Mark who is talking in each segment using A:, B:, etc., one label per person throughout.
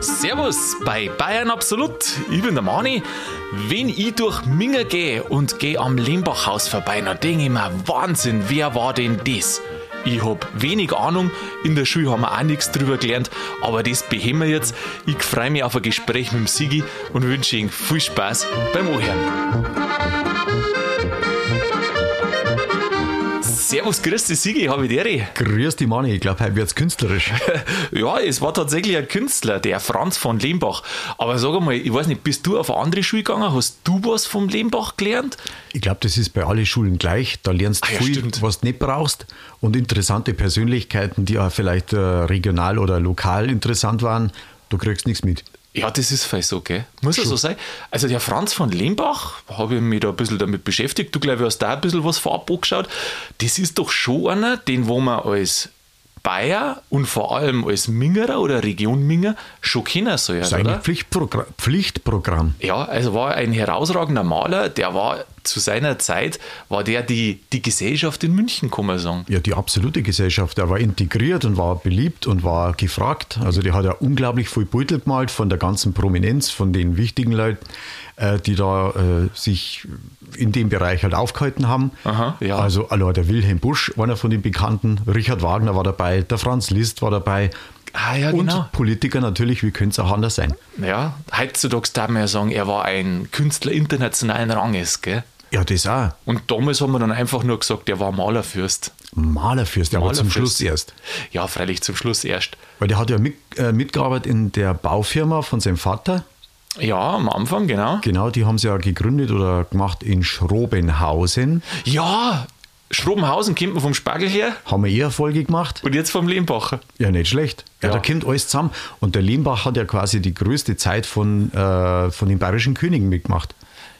A: Servus bei Bayern Absolut. Ich bin der Mani. Wenn ich durch Minger gehe und gehe am Lembachhaus vorbei, dann denke ich mir, Wahnsinn, wer war denn das? Ich hab wenig Ahnung, in der Schule haben wir auch nichts drüber gelernt, aber das beheben wir jetzt. Ich freue mich auf ein Gespräch mit dem Sigi und wünsche Ihnen viel Spaß beim Ohren. Servus, grüß dich, Sigi, habe ich dir.
B: Grüß dich, Manni. Ich glaube, heute wird's künstlerisch.
A: ja, es war tatsächlich ein Künstler, der Franz von Lehmbach. Aber sag mal, ich weiß nicht, bist du auf eine andere Schule gegangen? Hast du was vom Lehmbach gelernt?
B: Ich glaube, das ist bei allen Schulen gleich. Da lernst du
A: Ah ja,
B: viel,
A: stimmt.
B: was du nicht brauchst. Und interessante Persönlichkeiten, die auch vielleicht äh, regional oder lokal interessant waren, du kriegst nichts mit.
A: Ja, das ist voll so, gell? Muss ja so sein. Also der Franz von Lehmbach, habe ich mich da ein bisschen damit beschäftigt. Du, glaube ich, hast da ein bisschen was vorab angeschaut. Das ist doch schon einer, den wo man als Bayer und vor allem als Mingerer oder Region Minger schon kennen soll,
B: Das ist eigentlich
A: oder?
B: Pflichtprogra Pflichtprogramm.
A: Ja, also war ein herausragender Maler, der war zu seiner Zeit, war der die, die Gesellschaft in München, kann man sagen.
B: Ja, die absolute Gesellschaft. Er war integriert und war beliebt und war gefragt. Also, der hat ja unglaublich viel Beutel gemalt von der ganzen Prominenz, von den wichtigen Leuten, äh, die da äh, sich in dem Bereich halt aufgehalten haben.
A: Aha, ja.
B: Also, also der Wilhelm Busch, einer von den Bekannten, Richard Wagner war dabei, der Franz Liszt war dabei.
A: Ah, ja,
B: und
A: genau.
B: Politiker natürlich, wie könnte es auch anders sein?
A: Ja, heutzutage darf man ja sagen, er war ein Künstler internationalen Ranges, gell?
B: Ja, das auch.
A: Und damals haben wir dann einfach nur gesagt, der war Malerfürst.
B: Malerfürst, aber zum
A: Malerfürst.
B: Schluss erst.
A: Ja, freilich zum Schluss erst.
B: Weil der hat ja mit, äh, mitgearbeitet in der Baufirma von seinem Vater.
A: Ja, am Anfang, genau.
B: Genau, die haben sie ja gegründet oder gemacht in Schrobenhausen.
A: Ja, Schrobenhausen kommt man vom Spargel her
B: Haben wir eh Erfolge gemacht?
A: und jetzt vom Lehmbacher.
B: Ja, nicht schlecht. Ja,
A: Ja.
B: da kommt alles zusammen. Und der Lehmbach hat ja quasi die größte Zeit von, äh, von den bayerischen Königen mitgemacht.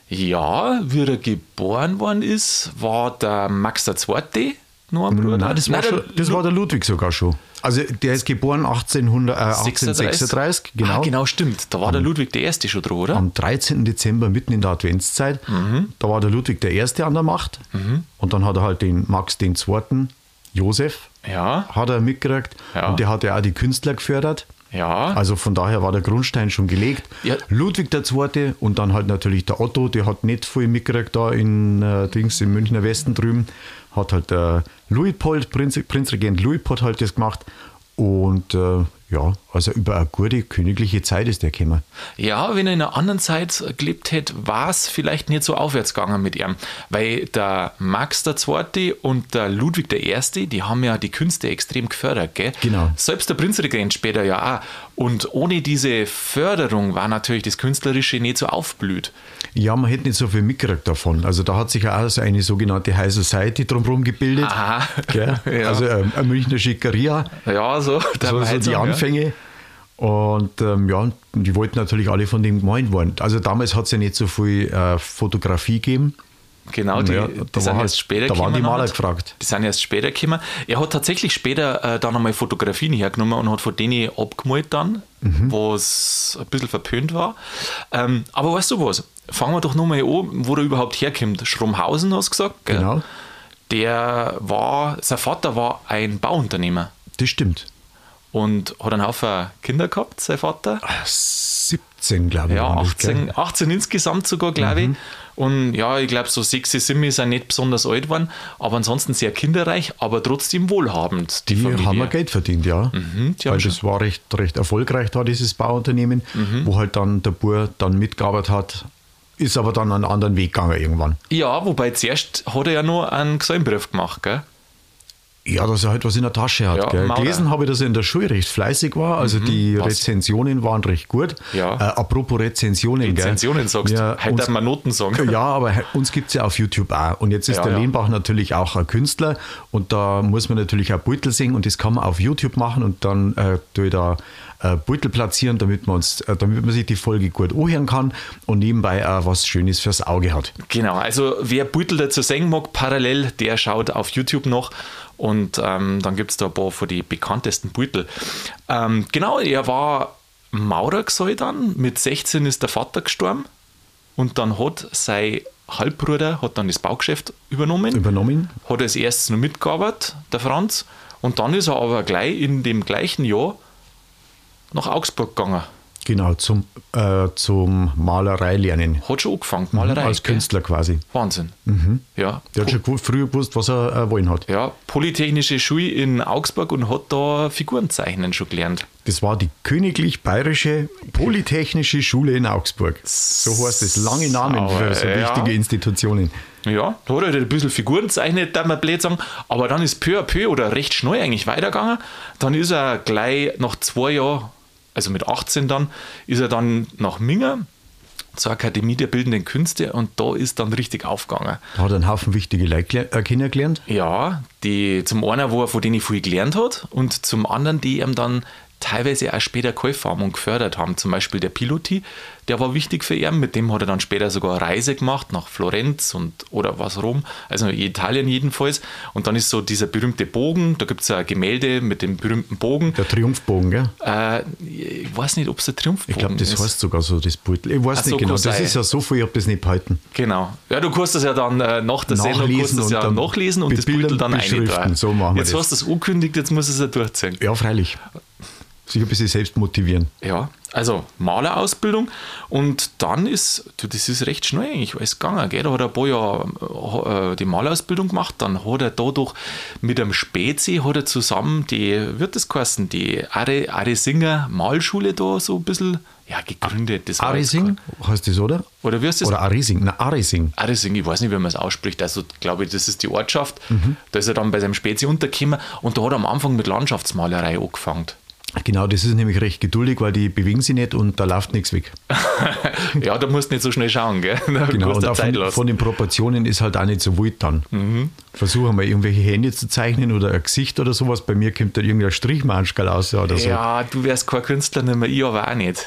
A: Ja, wie er geboren worden ist, war der Max II. noch ein Bruder.
B: Nein, das, war,
A: der
B: schon, das war der Ludwig sogar schon. Also der ist geboren 1800, äh, 1836, genau.
A: Ah, genau, stimmt. Da war der Ludwig der Erste schon dran, oder?
B: Am 13. Dezember, mitten in der Adventszeit,
A: Mhm.
B: da war der Ludwig der Erste an der Macht. Und dann hat er halt den Max den Zweiten, Josef,
A: Ja,
B: hat er mitgekriegt.
A: Ja.
B: Und der hat ja auch die Künstler gefördert.
A: Ja.
B: Also von daher war der Grundstein schon gelegt.
A: Ja.
B: Ludwig II. und dann halt natürlich der Otto, der hat nicht viel mitgekriegt da in äh, Dings im Münchner Westen drüben. Hat halt der Luitpold, Prinz, Prinzregent Luitpold halt das gemacht. Und äh, ja, also über eine gute königliche Zeit ist der gekommen.
A: Ja, wenn er in einer anderen Zeit gelebt hätte, war es vielleicht nicht so aufwärts gegangen mit ihm. Weil der Max II. und der Ludwig I., die haben ja die Künste extrem gefördert, gell?
B: Genau.
A: Selbst der Prinzregent später ja auch. Und ohne diese Förderung war natürlich das Künstlerische nicht so aufblüht.
B: Ja, man hätte nicht so viel mitgekriegt davon. Also da hat sich ja auch so eine sogenannte High Society drumherum gebildet.
A: Aha.
B: Gell?
A: Ja.
B: Also ähm, eine Münchner Schickeria.
A: Ja, so.
B: so, so die
A: sagen, ja.
B: Und ähm, ja, die wollten natürlich alle von dem gemeint worden. Also damals hat es ja nicht so viel äh, Fotografie gegeben.
A: Genau, die,
B: Ja,
A: die sind erst später
B: da waren die Maler
A: halt.
B: gefragt.
A: Die sind erst später gekommen. Er hat tatsächlich später äh, dann einmal Fotografien hergenommen und hat von denen abgemalt dann,
B: Mhm.
A: was ein bisschen verpönt war. Ähm, aber weißt du was? Fangen wir doch nochmal an, wo er überhaupt herkommt. Schrumhausen hast du gesagt? gell?
B: Genau.
A: Der war, sein Vater war ein Bauunternehmer
B: Das stimmt.
A: Und hat einen Haufen Kinder gehabt, sein Vater.
B: 17, glaube ich.
A: Ja,
B: waren das,
A: 18,
B: gell?
A: 18 insgesamt sogar, glaube
B: Mhm.
A: ich. Und ja, ich glaube, so 6, 7 sind nicht besonders alt geworden, aber ansonsten sehr kinderreich, aber trotzdem wohlhabend. Die,
B: Die
A: Familie.
B: haben wir Geld verdient, ja.
A: Mhm,
B: Weil
A: schon-
B: das war recht, recht erfolgreich da, dieses Bauunternehmen,
A: Mhm.
B: wo halt dann der Bur dann mitgearbeitet hat, ist aber dann einen anderen Weg gegangen irgendwann.
A: Ja, wobei zuerst hat er ja nur einen Gesellenbrief gemacht, gell?
B: Ja, dass er halt was in der Tasche hat.
A: Ja,
B: gell. Gelesen habe ich, dass er in der Schule recht fleißig war. Also die
A: was?
B: Rezensionen waren recht gut.
A: Ja.
B: Äh, apropos Rezensionen. gell.
A: Rezensionen sagst
B: ja,
A: du. Heute
B: uns-
A: man Noten sagen.
B: Ja, aber uns gibt es ja auf YouTube auch. Und jetzt ist
A: Ja,
B: der
A: ja.
B: Lehnbach natürlich auch ein Künstler. Und da muss man natürlich auch Beutel singen. Und das kann man auf YouTube machen. Und dann äh, tue ich da äh, Beutel platzieren, damit man, uns, äh, damit man sich die Folge gut anhören kann. Und nebenbei auch was Schönes fürs Auge hat.
A: Genau, also wer Beutel dazu singen mag, parallel, der schaut auf YouTube noch und ähm, dann gibt es da ein paar von die bekanntesten Beutel. Ähm, genau, er war Maurer dann, mit 16 ist der Vater gestorben und dann hat sein Halbbruder hat dann das Baugeschäft übernommen.
B: Übernommen.
A: Hat als erstes noch mitgearbeitet, der Franz. Und dann ist er aber gleich in dem gleichen Jahr nach Augsburg gegangen.
B: Genau, zum, äh, zum Malerei lernen.
A: Hat schon angefangen, Malerei.
B: Als
A: gell?
B: Künstler quasi.
A: Wahnsinn. Ja.
B: Der hat schon gewu- früher gewusst, was er äh, wollen hat.
A: ja, Polytechnische Schule in Augsburg und hat da Figurenzeichnen schon gelernt.
B: Das war die Königlich Bayerische Polytechnische Schule in Augsburg. So heißt es. Lange Namen für so
A: Ja.
B: wichtige Institutionen.
A: Ja, da hat er ein bisschen Figuren zeichnet, darf man blöd sagen. Aber dann ist peu à peu oder recht schnell eigentlich weitergegangen. Dann ist er gleich nach zwei Jahren, also mit 18 dann, ist er dann nach Minga zur Akademie der Bildenden Künste und da ist dann richtig aufgegangen.
B: Da hat er einen Haufen wichtige Leute äh, kennengelernt.
A: Ja, die zum einen, wo er von denen viel gelernt hat und zum anderen, die ihm dann teilweise auch später geholfen haben und gefördert haben. Zum Beispiel der Piloti, der war wichtig für ihn. Mit dem hat er dann später sogar eine Reise gemacht nach Florenz und oder was Rom, also Italien jedenfalls. Und dann ist so dieser berühmte Bogen, da gibt es ja ein Gemälde mit dem berühmten Bogen.
B: Der Triumphbogen, gell?
A: Äh, ich weiß nicht, ob es der Triumphbogen
B: Ich glaube, das
A: ist.
B: heißt sogar so, das Beutel. Ich weiß
A: Ach so,
B: nicht genau.
A: kann
B: Das ist ja so viel, ich habe das nicht behalten.
A: Genau. Ja, du kannst das ja dann äh, nach der Sendung
B: Nachlesen und
A: ja
B: dann
A: nachlesen und das Beutel dann eintragen.
B: So machen wir
A: Jetzt
B: das.
A: hast du es angekündigt, jetzt muss es ja durchziehen.
B: Ja, freilich. Sich ein bisschen selbst motivieren.
A: Ja, also Malerausbildung und dann ist, du, das ist recht schnell eigentlich alles gegangen, gell? Da hat er ein paar Jahre äh, die Malerausbildung gemacht, dann hat er dadurch mit einem Spezi, hat er zusammen die, wird das geheißen, die Are, Aresinger Malschule da so ein bisschen, ja, gegründet. Das
B: Arising, heißt das, oder?
A: Oder wie heißt das?
B: Oder Arising, na Arising.
A: Arising, ich weiß nicht, wie man es ausspricht. Also, glaube ich, das ist die Ortschaft.
B: Mhm.
A: Da ist er dann bei seinem Spezi untergekommen und da hat er am Anfang mit Landschaftsmalerei angefangen.
B: Genau, das ist nämlich recht geduldig, weil die bewegen sich nicht und da läuft nichts weg.
A: ja, da musst du nicht so schnell schauen, gell? Da
B: Genau, und von, von den Proportionen ist halt auch nicht so wild dann.
A: Mhm.
B: Versuche mal irgendwelche Hände zu zeichnen oder ein Gesicht oder sowas. Bei mir kommt da irgendein Strichmanschgal aus oder so.
A: Ja, du wärst kein Künstler nicht mehr, ich aber auch nicht.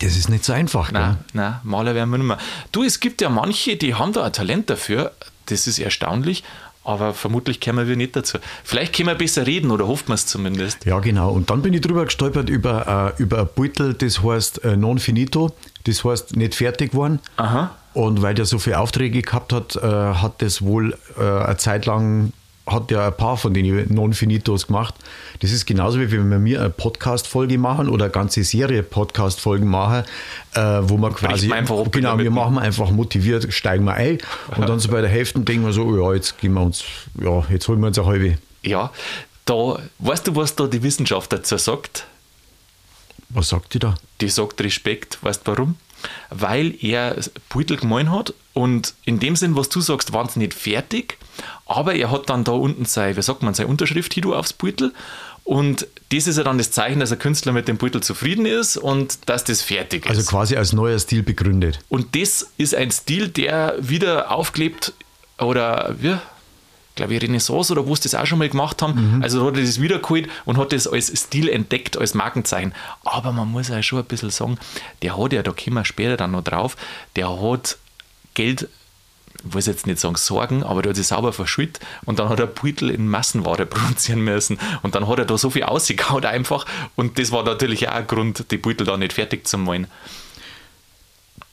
B: Das ist nicht so einfach.
A: Nein,
B: Gell?
A: nein, Maler werden wir nicht mehr. Du, es gibt ja manche, die haben da ein Talent dafür. Das ist erstaunlich, aber vermutlich kommen wir nicht dazu. Vielleicht können wir besser reden oder hofft man es zumindest.
B: Ja, genau. Und dann bin ich drüber gestolpert über, äh, über ein Beutel, das heißt äh, non finito, das heißt nicht fertig geworden.
A: Aha.
B: Und weil der so viele Aufträge gehabt hat, äh, hat das wohl äh, eine Zeit lang, hat er ein paar von den Non-Finitos gemacht. Das ist genauso wie wenn wir mir eine Podcast-Folge machen oder eine ganze Serie Podcast-Folgen machen, äh, wo man quasi,
A: einfach ab
B: genau, wir machen einfach motiviert, steigen wir ein und dann so bei der Hälfte denken wir so, ja, jetzt gehen wir uns, ja, jetzt holen wir uns eine halbe.
A: Ja, da, weißt du, was da die Wissenschaft dazu sagt?
B: Was sagt die da?
A: Die sagt Respekt, weißt du warum? Weil er Beutel gemahlen hat und in dem Sinn, was du sagst, waren sie nicht fertig, aber er hat dann da unten sein, wie sagt man, seine Unterschrift hier aufs Beutel und das ist ja dann das Zeichen, dass ein Künstler mit dem Beutel zufrieden ist und dass das fertig ist.
B: Also quasi als neuer Stil begründet.
A: Und das ist ein Stil, der wieder aufgelebt oder wie? glaube ich, Renaissance oder wo sie das auch schon mal gemacht haben. Also da hat er das wiedergeholt und hat das als Stil entdeckt, als Markenzeichen. Aber man muss ja schon ein bisschen sagen, der hat ja, da kommen wir später dann noch drauf, der hat Geld, ich weiß jetzt nicht sagen Sorgen, aber der hat sich sauber verschüttet und dann hat er Beutel in Massenware produzieren müssen und dann hat er da so viel ausgehauen einfach und das war natürlich auch ein Grund, die Beutel da nicht fertig zu malen.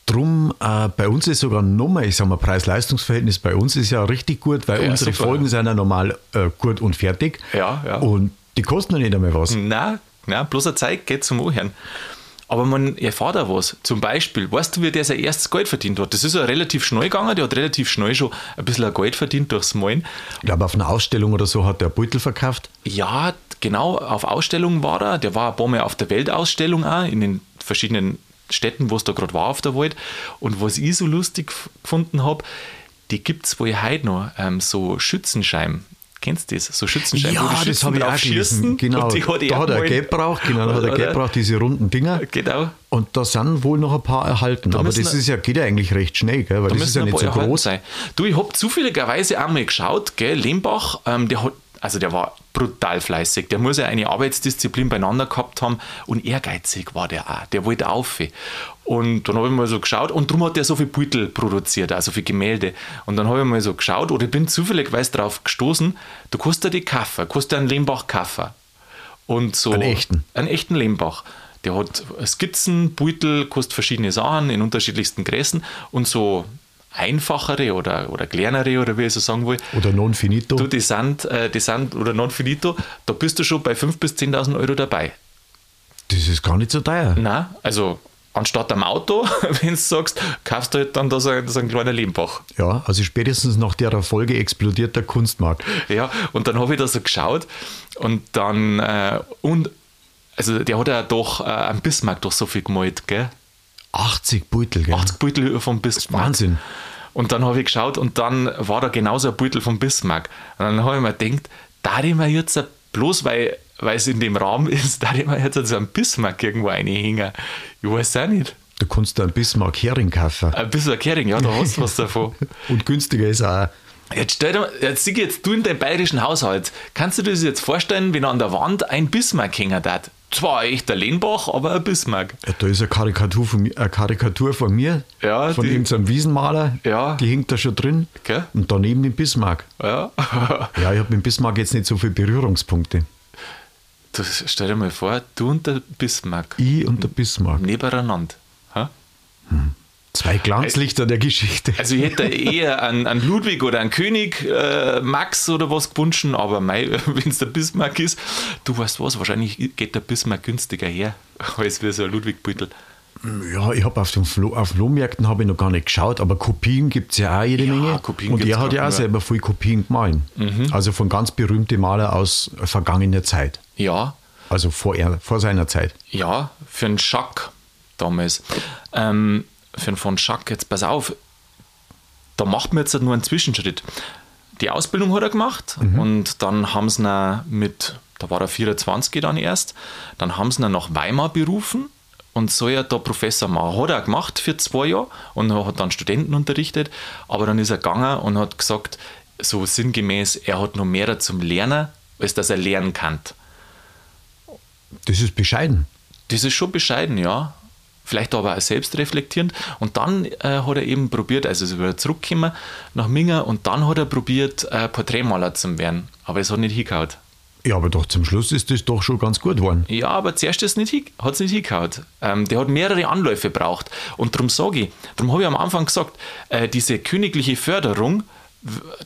B: Drum, äh, bei uns ist sogar nochmal, ich sag mal, Preis-Leistungs-Verhältnis bei uns ist ja richtig gut, weil
A: Ja,
B: unsere
A: super.
B: Folgen sind ja normal äh, gut und fertig.
A: Ja, ja.
B: Und die kosten ja nicht einmal was.
A: Nein, nein, bloß eine Zeit geht zum Anhören. Aber man erfährt auch was. Zum Beispiel, weißt du, wie der sein erstes Geld verdient hat? Das ist ja relativ schnell gegangen. Der hat relativ schnell schon ein bisschen Geld verdient durchs Malen.
B: Ich glaube, auf einer Ausstellung oder so hat der Beutel verkauft.
A: Ja, genau, auf Ausstellungen war er. Der war ein paar Mal auf der Weltausstellung auch, in den verschiedenen Städten, wo es da gerade war auf der Welt. Und was ich so lustig gefunden habe, die gibt es wohl heute noch, ähm, so Schützenscheiben. Kennst du das? So Schützenscheiben, wo die
B: das habe ich auch gelesen. Genau,
A: Und die hat er
B: da hat er. Geld braucht, genau, da hat er? Geld braucht, diese runden Dinger.
A: Genau.
B: Und da sind wohl noch ein paar erhalten. Aber
A: müssen
B: das ist ja, geht ja eigentlich recht schnell, gell? weil
A: Da
B: das ist ja nicht so groß.
A: Sein. Du, ich habe zufälligerweise einmal geschaut, gell, Lembach, ähm, der hat, also der war brutal fleißig. Der muss ja eine Arbeitsdisziplin beieinander gehabt haben und ehrgeizig war der auch. Der wollte auf. Und dann habe ich mal so geschaut und darum hat der so viel Beutel produziert, also viel Gemälde. Und dann habe ich mal so geschaut oder ich bin zufälligerweise darauf gestoßen, du dir die Kaffer, dir einen Lembach Kaffer. Und so,
B: Einen echten?
A: einen echten Lembach. Der hat Skizzen, Beutel, kostet verschiedene Sachen in unterschiedlichsten Größen und so einfachere oder, oder kleinere oder wie ich so sagen will,
B: Oder non finito.
A: du, die sind, äh, die sind, oder non finito, da bist du schon bei 5.000 bis 10.000 Euro dabei.
B: Das ist gar nicht so teuer.
A: Nein, also anstatt am Auto, wenn du sagst, kaufst du halt dann da so, ein- so kleiner Lehmbach.
B: Ja, also spätestens nach der Folge explodiert der Kunstmarkt.
A: Ja, und dann habe ich da so geschaut und dann, äh, und, also der hat ja doch äh, am Bismarck doch so viel gemalt, gell?
B: 80 Beutel, gell?
A: 80 Beutel vom Bismarck.
B: Wahnsinn.
A: Und dann habe ich geschaut und dann war da genauso ein Beutel vom Bismarck. Und dann habe ich mir gedacht, da ich mir jetzt bloß, weil, weil es in dem Raum ist, da ich mir jetzt so einen Bismarck irgendwo reinhängen. Ich weiß auch nicht.
B: Du kannst da ein Bismarck Hering kaufen.
A: Ein bisschen Kering, ja, da hast du was davon.
B: Und günstiger ist auch.
A: Jetzt stell dir jetzt sieh jetzt du in deinem bayerischen Haushalt. Kannst du dir das jetzt vorstellen, wenn an der Wand ein Bismarck hängen hat? Zwar echt der Lehnbach, aber ein Bismarck.
B: Ja, da ist eine Karikatur von mir, eine Karikatur von mir,
A: Ja,
B: von
A: die-
B: irgendeinem Wiesenmaler,
A: Ja.
B: die hängt da schon drin.
A: Gell?
B: Und daneben den Bismarck.
A: Ja.
B: Ja, ich habe mit Bismarck jetzt nicht so viele Berührungspunkte.
A: Du, stell dir mal vor, du und der Bismarck
B: Ich und der Bismarck.
A: nebeneinander. Ha?
B: Zwei Glanzlichter der Geschichte.
A: Also ich hätte eher an, an Ludwig oder an König äh, Max oder was gewünscht, aber wenn es der Bismarck ist, du weißt was, wahrscheinlich geht der Bismarck günstiger her, als wie so ein Ludwigbeutel.
B: Ja, ich habe auf den Flo auf Flohmärkten habe ich noch gar nicht geschaut, aber Kopien gibt es ja auch jede
A: Ja,
B: Menge.
A: Kopien
B: und er hat ja auch selber viel Kopien gemalt. Also von ganz berühmten Maler aus vergangener Zeit.
A: Ja,
B: Also vor, er, vor seiner Zeit.
A: ja, für einen Schack damals. Ähm, für einen von Schack, jetzt pass auf, da macht man jetzt nur einen Zwischenschritt. Die Ausbildung hat er gemacht und dann haben sie ihn mit, da war er 24 dann erst, dann haben sie ihn nach Weimar berufen und soll er da Professor machen. Hat er gemacht für zwei Jahre und hat dann Studenten unterrichtet, aber dann ist er gegangen und hat gesagt, so sinngemäß, er hat noch mehr zum Lernen, als dass er lernen kann.
B: Das ist bescheiden.
A: Das ist schon bescheiden, ja. Vielleicht aber auch selbstreflektierend. Und dann äh, hat er eben probiert, also ist er wieder zurückgekommen nach Minga und dann hat er probiert, äh, Porträtmaler zu werden. Aber es hat nicht hingehauen.
B: Ja, aber doch zum Schluss ist das doch schon ganz gut geworden.
A: Ja, aber zuerst ist nicht hat es nicht hingehauen. Ähm, der hat mehrere Anläufe braucht. Und darum sage ich, darum habe ich am Anfang gesagt, äh, diese königliche Förderung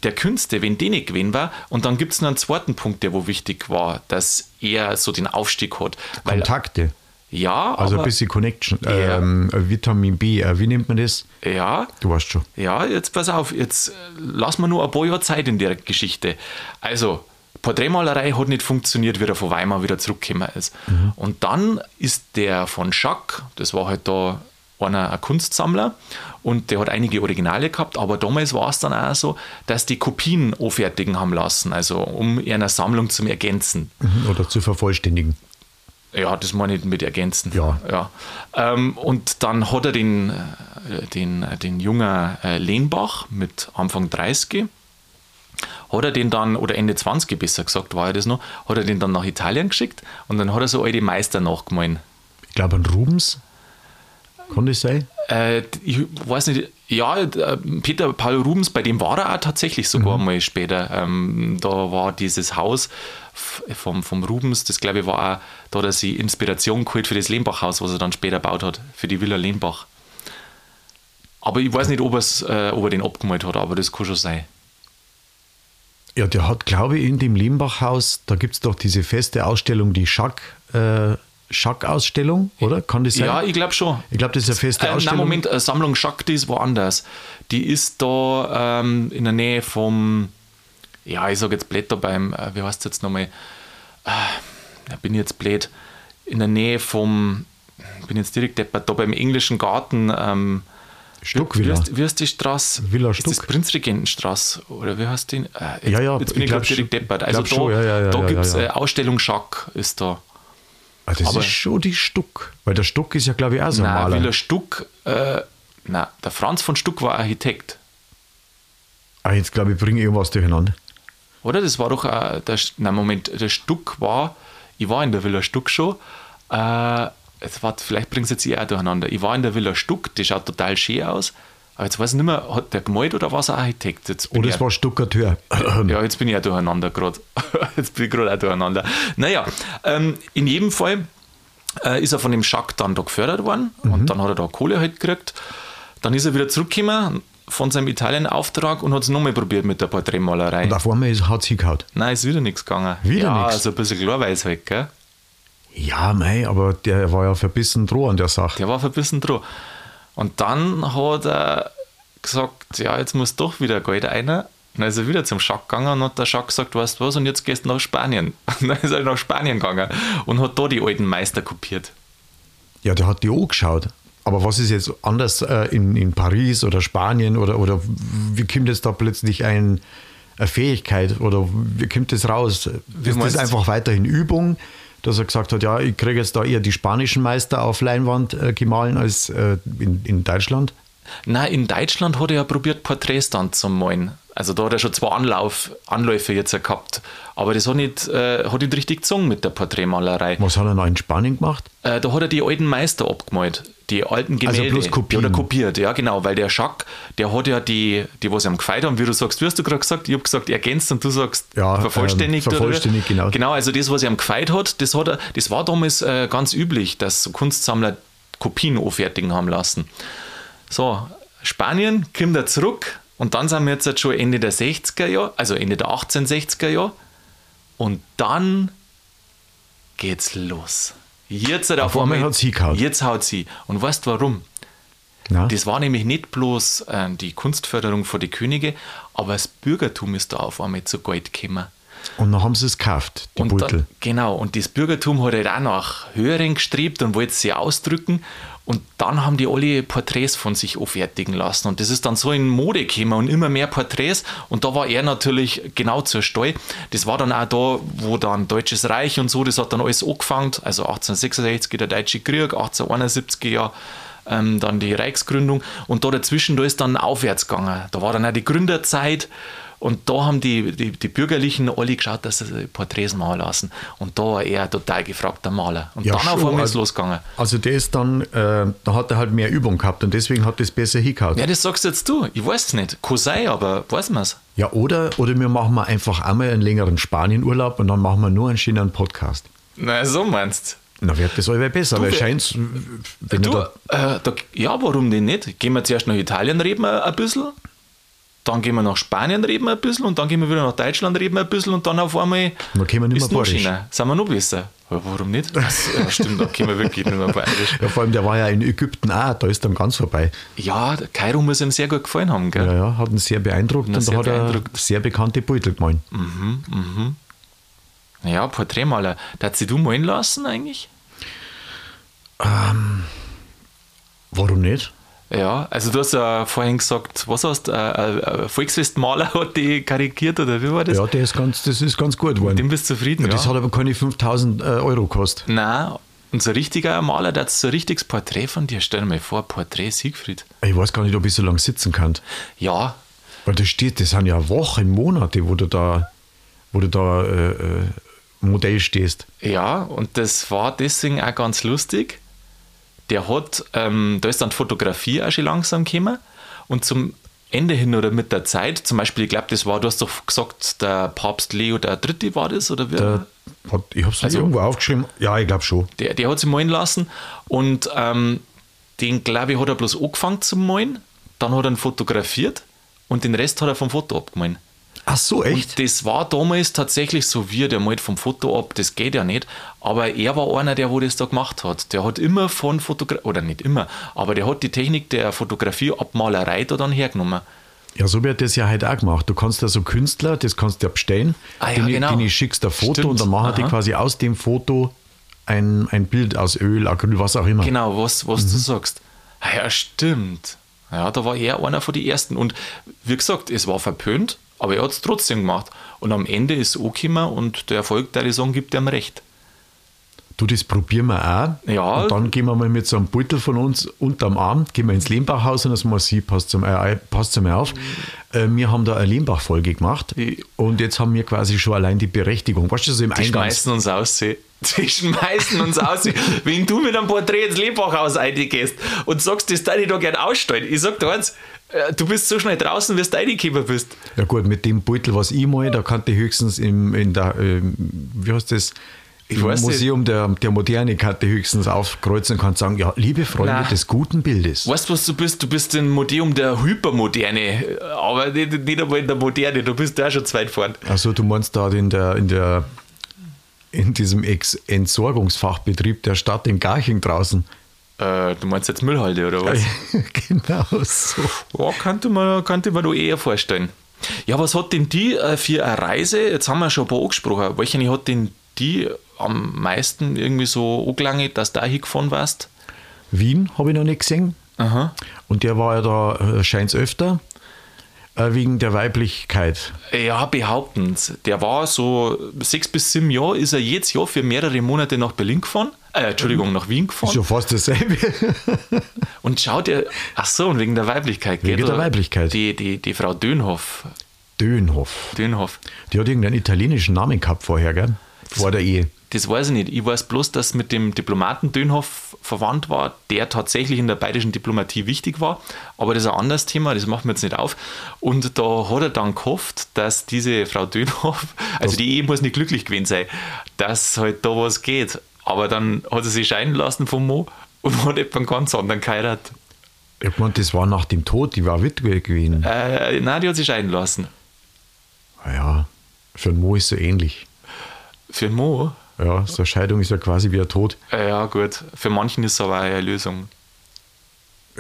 A: der Künste, wenn die nicht gewesen war, und dann gibt es noch einen zweiten Punkt, der wo wichtig war, dass er so den Aufstieg hat. Weil,
B: Kontakte.
A: Ja,
B: Also
A: aber,
B: ein bisschen Connection.
A: Ja.
B: Ähm, Vitamin B, äh, wie nennt man das?
A: ja,
B: Du weißt schon.
A: Ja, jetzt pass auf, jetzt äh, lass mir nur ein paar Jahre Zeit in der Geschichte. Also, Porträtmalerei hat nicht funktioniert, wie er von Weimar wieder zurückgekommen ist. Und dann ist der von Schack, das war halt da einer, ein Kunstsammler und der hat einige Originale gehabt, aber damals war es dann auch so, dass die Kopien anfertigen haben lassen, also um eine Sammlung zum Ergänzen.
B: Mhm. Oder zu vervollständigen.
A: Ja, das meine ich mit ergänzen.
B: Ja.
A: ja. Ähm, und dann hat er den, äh, den, äh, den jungen äh, Lehnbach mit Anfang 30, hat er den dann, oder Ende 20 besser gesagt, war er das noch, hat er den dann nach Italien geschickt und dann hat er so alte Meister nachgemalt.
B: Ich glaube, ein Rubens. Kann das sein?
A: Äh, ich weiß nicht, ja, äh, Peter Paul Rubens, bei dem war er auch tatsächlich sogar mal später. Ähm, da war dieses Haus vom, vom Rubens, das glaube ich war auch, da er sich Inspiration geholt für das Lehmbach-Haus, was er dann später gebaut hat, für die Villa Lehmbach. Aber ich weiß nicht, ob, äh, ob er den abgemalt hat, aber das kann schon sein.
B: Ja, der hat, glaube ich, in dem Lehmbach-Haus, da gibt es doch diese feste Ausstellung, die Schack, äh, Schack-Ausstellung, oder? Kann das sein?
A: Ja, ich glaube schon.
B: Ich glaube, das ist eine feste
A: Äh, nein,
B: Ausstellung.
A: Moment, äh, Sammlung Schack, die ist woanders. Die ist da ähm, in der Nähe vom, ja, ich sage jetzt blöd da beim, äh, wie heißt es jetzt nochmal? Äh, da bin ich jetzt blöd. In der Nähe vom, bin jetzt direkt deppert, da beim englischen Garten. Ähm,
B: Stuckvilla.
A: Wie wie heißt die Straße?
B: Villa
A: Ist das
B: Stuck.
A: Prinzregentenstraße? Oder wie heißt die? Äh, jetzt,
B: Ja, ja,
A: jetzt bin
B: ich
A: ich,
B: glaub
A: glaube direkt
B: schon-
A: deppert. Also
B: glaub
A: da,
B: schon, ja, ja,
A: da gibt es äh, Ausstellung Schack, ist da.
B: Ah, das
A: aber-
B: ist schon die Stuck. Weil der Stuck ist ja, glaube ich, auch so ein
A: Nein,
B: Maler.
A: Villa Stuck, äh, nein, der Franz von Stuck war Architekt.
B: Ah, jetzt glaube ich, bringe ich irgendwas durcheinander.
A: Oder? Das war doch, äh, der, nein, Moment, der Stuck war, ich war in der Villa Stuck schon, äh, jetzt warte, vielleicht bringt es jetzt eh auch durcheinander. Ich war in der Villa Stuck, die schaut total schön aus, aber jetzt weiß ich nicht mehr, hat der gemalt oder war es ein Architekt? Jetzt
B: Oder es war Stuckateur.
A: ja, jetzt bin ich ja durcheinander gerade. Jetzt bin ich gerade auch durcheinander. Naja, ähm, in jedem Fall äh, ist er von dem Schack dann da gefördert worden und dann hat er da Kohle halt gekriegt. Dann ist er wieder zurückgekommen von seinem Italien-Auftrag und hat es nochmal probiert mit der Porträtmalerei.
B: Und auf einmal hat es hingehauen.
A: Nein, ist wieder nichts gegangen.
B: Wieder
A: ja,
B: nix?
A: also ein bisschen klarweiß weg, gell?
B: Ja, mei, aber der war ja verbissen droh an der Sache.
A: Der war ein bisschen dran. Und dann hat er gesagt, ja, jetzt muss doch wieder Geld rein. Dann ist er wieder zum Schack gegangen und hat der Schack gesagt, weißt du was, und jetzt gehst du nach Spanien. Und dann ist er nach Spanien gegangen und hat da die alten Meister kopiert.
B: Ja, der hat die angeschaut. Aber was ist jetzt anders äh, in, in Paris oder Spanien oder, oder wie kommt jetzt da plötzlich ein, eine Fähigkeit oder wie kommt das raus? Ist das einfach weiterhin Übung, dass er gesagt hat, ja, ich kriege jetzt da eher die spanischen Meister auf Leinwand äh, gemahlen als äh, in, in Deutschland?
A: Nein, in Deutschland hat er ja probiert, Porträts dann zu malen. Also da hat er schon zwei Anlauf, Anläufe jetzt gehabt. Aber das hat nicht, äh, hat nicht richtig gezogen mit der Porträtmalerei.
B: Was hat er noch in Spanien gemacht?
A: Äh, da hat er die alten Meister abgemalt. Die alten Gemälde.
B: Also bloß Kopien.
A: Die hat er kopiert, ja genau. Weil der Schack, der hat ja die, die was ihm gefeit haben, wie du sagst, wie hast du gerade gesagt? Ich habe gesagt, ergänzt und du sagst
B: Ja,
A: vervollständigt.
B: ähm,
A: oder?
B: vervollständigt, genau.
A: Genau, also das, was er ihm gefeit hat, das, hat er, das war damals äh, ganz üblich, dass Kunstsammler Kopien anfertigen haben lassen. So, Spanien kommt er zurück und dann sind wir jetzt schon Ende der 60er Jahre, also Ende der 1860er Jahre. Und dann geht's los. Jetzt hat
B: Auf einmal hat's hingehauen.
A: Jetzt haut sie. Und weißt du warum?
B: Na?
A: Das war nämlich nicht bloß äh, die Kunstförderung für die Könige, aber das Bürgertum ist da auf einmal zu Geld gekommen.
B: Und dann haben sie es gekauft, die
A: Und
B: Beutel.
A: Dann, genau, und das Bürgertum hat halt auch nach Höheren gestrebt und wollte sie ausdrücken. Und dann haben die alle Porträts von sich anfertigen lassen. Und das ist dann so in Mode gekommen und immer mehr Porträts. Und da war er natürlich genau zur Steu. Das war dann auch da, wo dann Deutsches Reich und so, das hat dann alles angefangen. Also 1866 der Deutsche Krieg, 1871 ja ähm, dann die Reichsgründung. Und da dazwischen, da ist dann aufwärts gegangen. Da war dann auch die Gründerzeit. Und da haben die, die, die Bürgerlichen alle geschaut, dass sie Porträts malen lassen. Und da war er ein total gefragter Maler. Und dann auf einmal ist es
B: also-
A: losgegangen.
B: Also der ist dann, äh, da hat er halt mehr Übung gehabt und deswegen hat das besser hingehauen.
A: Ja, das sagst jetzt du. Ich weiß es nicht. Kann sein, aber weiß man es.
B: Ja, oder, oder wir machen mal einfach einmal einen längeren Spanienurlaub und dann machen wir nur einen schönen Podcast.
A: Na, so meinst
B: Na, wird das allweil besser, weil
A: wer-
B: scheint, wenn
A: du.
B: da,
A: äh, da, ja, warum denn nicht? Gehen wir zuerst nach Italien reden wir ein bisschen, dann gehen wir nach Spanien reden wir ein bisschen und dann gehen wir wieder nach Deutschland reden wir ein bisschen und dann auf einmal
B: Dann können wir nicht
A: ist
B: mehr bayerisch.
A: schöner. Sind wir noch besser? Ja, warum nicht? Das, ja, stimmt, da können wir wirklich nicht mehr bayerisch.
B: ja, vor allem der war ja in Ägypten auch, da ist dann ganz vorbei.
A: Ja, Kairo muss ihm sehr gut gefallen haben, gell?
B: Ja, ja, hat ihn sehr beeindruckt und
A: sehr
B: da hat er sehr bekannte Beutel gemalt.
A: Ja, Porträtmaler. Darfst du malen lassen eigentlich?
B: Warum nicht?
A: Ja, also du hast ja vorhin gesagt, was hast du, äh, äh, ein Volksfestmaler hat die karikiert oder wie war das?
B: Ja, der ist ganz, das ist ganz gut geworden.
A: Dem bist du zufrieden, ja?
B: Das hat aber keine 5000 äh, Euro gekostet.
A: Nein, und so ein richtiger Maler, der hat so ein richtiges Porträt von dir. Stell dir mal vor, Porträt Siegfried.
B: Ich weiß gar nicht, ob ich so lange sitzen kann.
A: Ja,
B: Weil da steht, das sind ja Wochen, Monate, wo du da, wo du da äh, äh, Modell stehst.
A: ja, und das war deswegen auch ganz lustig. Der hat, ähm, da ist dann die Fotografie auch schon langsam gekommen und zum Ende hin oder mit der Zeit, zum Beispiel, ich glaube, das war, du hast doch gesagt, der Papst Leo der Dritte war das, oder wie?
B: Der hat, ich habe es
A: Also-
B: irgendwo aufgeschrieben. Ja, ich glaube schon.
A: Der, der hat sich malen lassen und ähm, den, glaube ich, hat er bloß angefangen zu malen, dann hat er ihn fotografiert und den Rest hat er vom Foto abgemalt.
B: Ach so,
A: Und das war damals tatsächlich so, wie der malt vom Foto ab, das geht ja nicht. Aber er war einer, der wo das da gemacht hat. Der hat immer von Fotografie, oder nicht immer, aber der hat die Technik der Fotografie ab Malerei da dann hergenommen.
B: Ja, so wird das ja heute auch gemacht. Du kannst ja so Künstler, das kannst du ja bestellen,
A: Ah, ja,
B: denen,
A: genau.
B: denen schickst ein Foto
A: Stimmt.
B: und dann machen die quasi aus dem Foto ein, ein Bild aus Öl, Acryl, was auch immer.
A: Genau, was, was
B: Mhm.
A: du sagst. Ah Ja, stimmt. Ja, da war er einer von den ersten. Und wie gesagt, es war verpönt, aber er hat es trotzdem gemacht. Und am Ende ist es angekommen und der Erfolg, der sagen, gibt ihm recht.
B: Du, das probieren wir auch.
A: Ja.
B: Und dann gehen wir mal mit so einem Beutel von uns unterm Arm, gehen wir ins Lehmbachhaus und das mal sie, passt zum, äh, passt mal auf. Äh, wir haben da eine Lehmbach-Folge gemacht und jetzt haben wir quasi schon allein die Berechtigung. Weißt du, so im
A: Die
B: Eingang.
A: schmeißen uns aus. sie. Die schmeißen uns aus. sie. Wenn du mit einem Porträt ins Lebachhaus reingehst und sagst, das darf ich da gerne ausstellen. Ich sag dir eins, äh, du bist so schnell draußen, wie du reingekommen bist.
B: Ja gut, mit dem Beutel, was ich mal, da kann ich höchstens im, in der, ähm, wie heißt das,
A: Ich
B: Im
A: nicht.
B: Museum der, der Moderne kann die höchstens aufkreuzen und kann sagen, ja, liebe Freunde
A: Na.
B: des guten Bildes.
A: Weißt du, was du bist? Du bist im Museum der Hypermoderne, aber nicht, nicht einmal in der Moderne, du bist da schon zu weit vorn.
B: Also du meinst da in der, in der in diesem Ex Entsorgungsfachbetrieb der Stadt in Garching draußen.
A: Äh, du meinst jetzt Müllhalde oder was?
B: genau so.
A: Ja, könnte man, könnte man da eher vorstellen. Ja, was hat denn die äh, für eine Reise? Jetzt haben wir schon ein paar angesprochen. Welche hat denn die am meisten irgendwie so angelangt, dass du da hingefahren warst?
B: Wien habe ich noch nicht gesehen.
A: Aha.
B: Und der war ja da, äh, scheint es öfter, wegen der Weiblichkeit.
A: Ja, behaupten Der war so sechs bis sieben Jahre, ist er jedes Jahr für mehrere Monate nach Berlin gefahren. Äh, Entschuldigung, nach Wien gefahren.
B: Ist ja fast dasselbe.
A: Und schaut er, ach so, und wegen der Weiblichkeit.
B: Wegen
A: gell?
B: der Weiblichkeit.
A: Die, die, die Frau Dönhoff.
B: Dönhoff.
A: Dönhoff.
B: Die hat irgendeinen italienischen Namen gehabt vorher, gell? Vor der Ehe.
A: Das weiß ich nicht. Ich weiß bloß, dass mit dem Diplomaten Dönhoff verwandt war, der tatsächlich in der bayerischen Diplomatie wichtig war. Aber das ist ein anderes Thema, das machen wir jetzt nicht auf. Und da hat er dann gehofft, dass diese Frau Dönhoff, also die Ehe muss nicht glücklich gewesen sein, dass halt da was geht. Aber dann hat er sich scheiden lassen vom Mo und hat jemanden ganz anderen geheiratet.
B: Ich meine, das war nach dem Tod, die war Witwe gewesen.
A: Äh, nein, die hat sich scheiden lassen.
B: Ja, für den Mo ist so ähnlich.
A: Für den Mo?
B: Ja, so eine Scheidung ist ja quasi wie ein Tod.
A: Ja, gut. Für manchen ist es aber auch eine Lösung.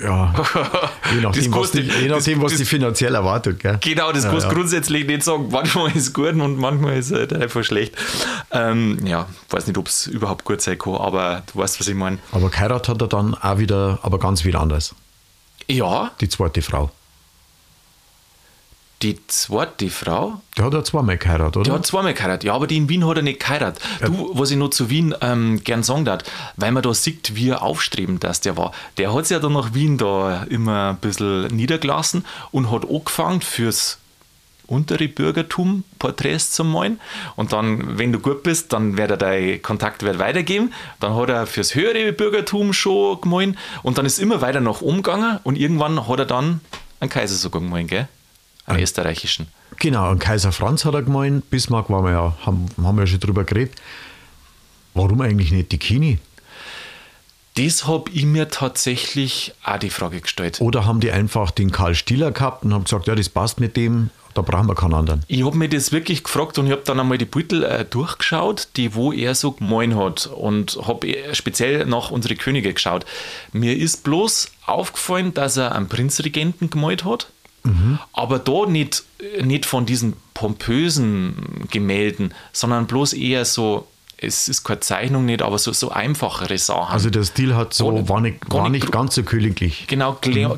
B: Ja, je nachdem, was die, je nachdem, was
A: das-
B: die finanziell erwartet. Gell?
A: Genau, das
B: Ja,
A: kannst
B: ja.
A: grundsätzlich nicht sagen. Manchmal ist es gut und manchmal ist es halt einfach schlecht. Ähm, ja, weiß nicht, ob es überhaupt gut sein kann, aber du weißt, was ich meine.
B: Aber geheiratet hat er dann auch wieder, aber ganz wieder anders.
A: Ja,
B: Die zweite Frau.
A: Die zweite Frau,
B: Der hat ja zweimal geheiratet,
A: die
B: oder?
A: hat zweimal geheiratet. Ja, aber die in Wien hat er nicht geheiratet. Du, was ich noch zu Wien ähm, gern sagen darf, weil man da sieht, wie aufstrebend das der war. Der hat sich ja dann nach Wien da immer ein bisschen niedergelassen und hat angefangen fürs untere Bürgertum Porträts zu malen. Und dann, wenn du gut bist, dann wird er dein Kontaktwert weitergeben. Dann hat er fürs höhere Bürgertum schon gemalt und dann ist immer weiter nach oben gegangen und irgendwann hat er dann einen Kaiser sogar gemalt, gell? Einen österreichischen.
B: Genau, und Kaiser Franz hat er gemeint, Bismarck waren wir ja, haben, haben wir ja schon drüber geredet. Warum eigentlich nicht die Kini?
A: Das habe ich mir tatsächlich auch die Frage gestellt.
B: Oder haben die einfach den Karl Stieler gehabt und haben gesagt, ja, das passt mit dem, da brauchen wir keinen anderen.
A: Ich habe mir das wirklich gefragt und ich habe dann einmal die Beutel äh, durchgeschaut, die wo er so gemein hat und habe speziell nach unsere Könige geschaut. Mir ist bloß aufgefallen, dass er einen Prinzregenten gemalt hat, aber da nicht, nicht von diesen pompösen Gemälden, sondern bloß eher so, es ist keine Zeichnung nicht, aber so, so einfachere Sachen.
B: Also der Stil hat so,
A: Gar
B: war nicht,
A: gar nicht
B: ganz so königlich.
A: Genau,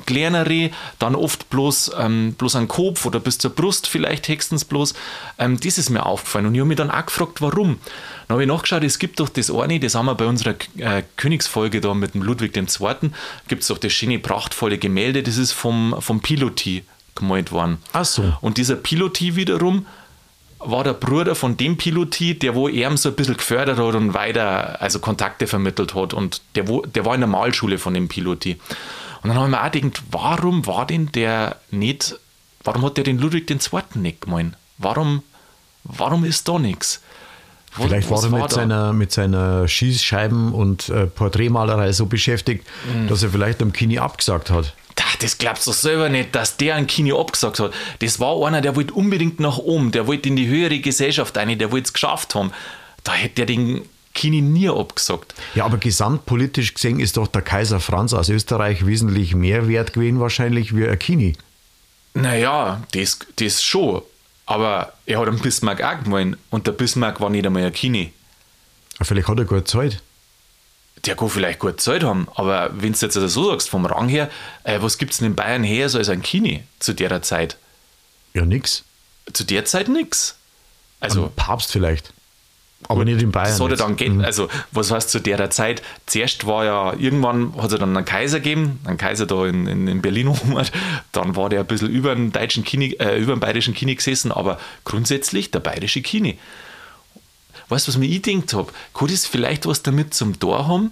A: kleinere, dann oft bloß, ähm, bloß ein Kopf oder bis zur Brust vielleicht höchstens bloß. Ähm, das ist mir aufgefallen und ich habe mich dann auch gefragt, warum. Dann habe ich nachgeschaut, es gibt doch das eine, das haben wir bei unserer äh, Königsfolge da mit dem Ludwig II. gibt es doch das schöne, prachtvolle Gemälde, das ist vom, vom Piloti gemalt worden.
B: Ach so.
A: Und dieser Piloti wiederum war der Bruder von dem Piloti, der wo er so ein bisschen gefördert hat und weiter, also Kontakte vermittelt hat. Und der, wo, der war in der Malschule von dem Piloti. Und dann habe ich mir auch gedacht, warum war denn der nicht, warum hat der den Ludwig II. nicht gemeint? Warum, warum ist da nichts?
B: Vielleicht war er mit
A: da?
B: seiner, mit seiner Schießscheiben- und äh, Porträtmalerei so beschäftigt,
A: Mhm.
B: dass er vielleicht am Kini abgesagt hat.
A: Da, das glaubst du selber nicht, dass der ein Kini abgesagt hat. Das war einer, der wollte unbedingt nach oben, der wollte in die höhere Gesellschaft rein, der wollte es geschafft haben. Da hätte er den Kini nie abgesagt.
B: Ja, aber gesamtpolitisch gesehen ist doch der Kaiser Franz aus Österreich wesentlich mehr wert gewesen wahrscheinlich wie ein Kini.
A: Naja, das, das schon. Aber er hat einen Bismarck auch gemeint und der Bismarck war nicht einmal ein Kini.
B: Vielleicht hat er gut Zeit.
A: Der kann vielleicht gut Zeit haben, aber wenn du jetzt also so sagst, vom Rang her, äh, was gibt es denn in Bayern her so als ein Kini zu der Zeit?
B: Ja, nix.
A: Zu der Zeit nichts. Also,
B: Ein Papst vielleicht. Aber nicht in Bayern.
A: Das hat er dann geht, also was heißt zu der Zeit? Zuerst war ja, irgendwann hat es dann einen Kaiser gegeben, einen Kaiser da in, in, in Berlin rum, dann war der ein bisschen über den deutschen Kini, äh, über den bayerischen Kini gesessen, aber grundsätzlich der bayerische Kini. Weißt du, was mir ich gedacht habe? Kann das vielleicht was damit zum Tor haben,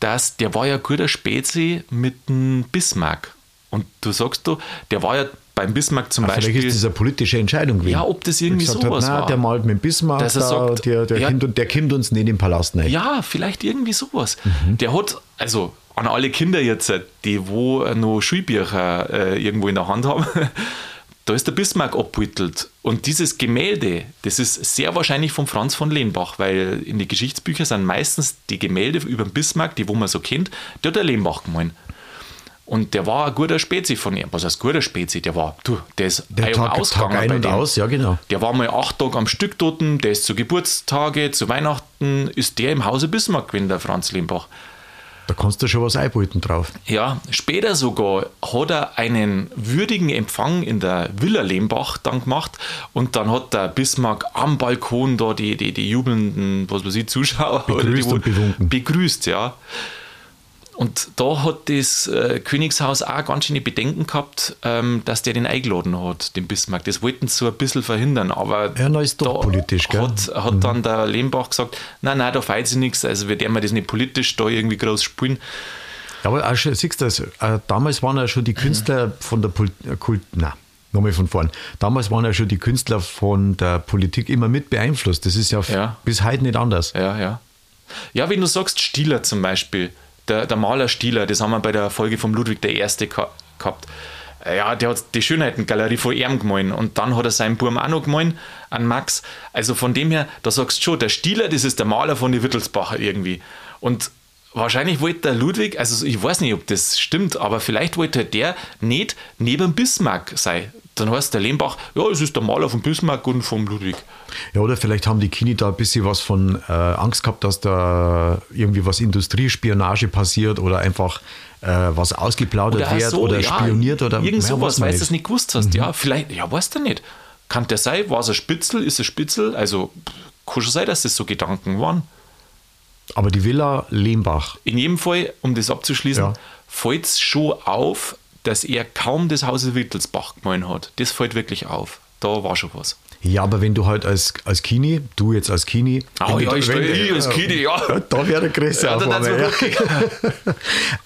A: dass der war ja guter Spezi mit dem Bismarck. Und du sagst du, der war ja beim Bismarck zum
B: Ah,
A: Beispiel.
B: Vielleicht ist das eine politische Entscheidung gewesen.
A: Ja, ob das irgendwie
B: hat, nein,
A: war.
B: der malt mit dem Bismarck,
A: Dass er
B: da,
A: sagt,
B: der, der,
A: ja.
B: kommt, der kommt uns nicht in den Palast rein.
A: Ja, vielleicht irgendwie sowas.
B: Mhm.
A: Der hat, also an alle Kinder jetzt, die wo noch Schulbücher äh, irgendwo in der Hand haben, da ist der Bismarck abgebildet. Und dieses Gemälde, das ist sehr wahrscheinlich von Franz von Lehnbach, weil in die Geschichtsbücher sind meistens die Gemälde über den Bismarck, die wo man so kennt, der hat der Lehnbach gemalt. Und der war ein guter Spezi von ihm. Was heißt guter Spezi? Der war, du, der ist
B: Der Tag, Tag ein
A: bei
B: und
A: dem.
B: aus, ja genau.
A: Der war mal acht Tage am Stück dort, der ist zu Geburtstage, zu Weihnachten, ist der im Hause Bismarck gewesen, der Franz Lehmbach.
B: Da kannst du schon was einbeuten drauf.
A: Ja, später sogar hat er einen würdigen Empfang in der Villa Lehmbach dann gemacht und dann hat der Bismarck am Balkon da die, die, die jubelnden, was weiß ich, Zuschauer
B: Begrüßt
A: die,
B: bewunken.
A: begrüßt, ja. Und da hat das äh, Königshaus auch ganz schöne Bedenken gehabt, ähm, dass der den eingeladen hat, den Bismarck. Das wollten sie so ein bisschen verhindern, aber
B: Ja, na, ist doch politisch, gell? Mhm.
A: hat, hat dann der Lehmbach gesagt, nein, nein, da feiert sich nichts, also wir werden das nicht politisch da irgendwie groß spielen.
B: Ja, aber auch schon, siehst du das, äh, damals waren ja schon die Künstler von der Pol äh, Kult, na, nochmal von vorn. Damals waren ja schon die Künstler von der Politik immer mit beeinflusst. Das ist ja,
A: Ja.
B: bis heute nicht anders.
A: Ja, ja. Ja, wenn du sagst Stieler zum Beispiel, der, der Maler Stieler, das haben wir bei der Folge von Ludwig I. geha- gehabt. Äh, Ja, der hat die Schönheitengalerie von ihm gemalt und dann hat er seinen Burm auch noch gemalt, an Max. Also von dem her, da sagst du schon, der Stieler, das ist der Maler von die Wittelsbacher irgendwie. Und wahrscheinlich wollte der Ludwig, also ich weiß nicht, ob das stimmt, aber vielleicht wollte der nicht neben Bismarck sein. Dann heißt der Lehmbach, ja, es ist der Maler von Bismarck und vom Ludwig.
B: Ja, oder vielleicht haben die Kini da ein bisschen was von äh, Angst gehabt, dass da irgendwie was Industriespionage passiert oder einfach äh, was ausgeplaudert
A: auch
B: wird oder
A: ja,
B: spioniert oder
A: irgend
B: Ja,
A: sowas, weil du
B: nicht. Mhm.
A: das nicht gewusst hast. Ja, vielleicht, ja, weißt du nicht. Kann der sein? War es ein Spitzel? Ist es Spitzel? Also, kann schon sein, dass das so Gedanken waren.
B: Aber die Villa Lehmbach,
A: In jedem Fall, um das abzuschließen,
B: Ja.
A: fällt es schon auf, dass er kaum das Haus Wittelsbach gemahlen hat. Das fällt wirklich auf. Da war schon was.
B: Ja, aber wenn du halt als, als Kini, du jetzt als Kini. Du
A: ja, ich
B: wenn-
A: ich als Kini, ja.
B: Da wäre der Größe
A: Ja,
B: auf ja.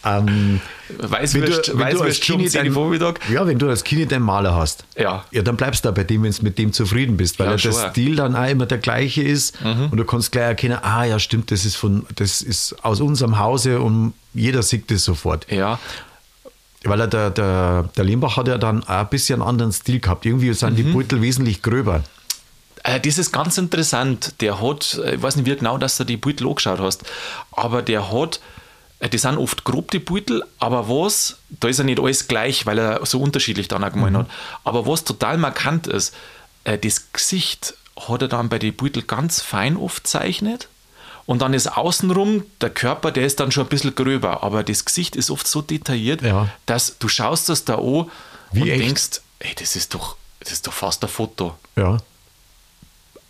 B: ähm,
A: Weißwürst,
B: wenn du als Kini
A: 10 Uhr Vormittag.
B: ja, wenn du als Kini deinen Maler hast,
A: Ja.
B: ja, dann bleibst du da bei dem, wenn du mit dem zufrieden bist, weil
A: Ja,
B: der.
A: Mhm.
B: Stil dann auch immer der gleiche ist und du kannst gleich erkennen, ah ja, stimmt, das ist von, das ist aus unserem Hause und jeder sieht das sofort.
A: Ja,
B: Weil er der, der, der Lehmbach hat ja dann auch ein bisschen einen anderen Stil gehabt. Irgendwie sind die Beutel wesentlich gröber.
A: Äh, das ist ganz interessant. Der hat, äh, ich weiß nicht wie genau, dass du die Beutel angeschaut hast, aber der hat, äh, die sind oft grob die Beutel, aber was, da ist ja nicht alles gleich, weil er so unterschiedlich dann auch gemalt hat. Aber was total markant ist, das Gesicht hat er dann bei den Beutel ganz fein oft zeichnet. Und dann ist außenrum der Körper, der ist dann schon ein bisschen gröber, aber das Gesicht ist oft so detailliert,
B: Ja.
A: dass du schaust das da an
B: Wie
A: und
B: echt?
A: denkst, ey, das ist doch, das ist doch fast ein Foto.
B: Ja.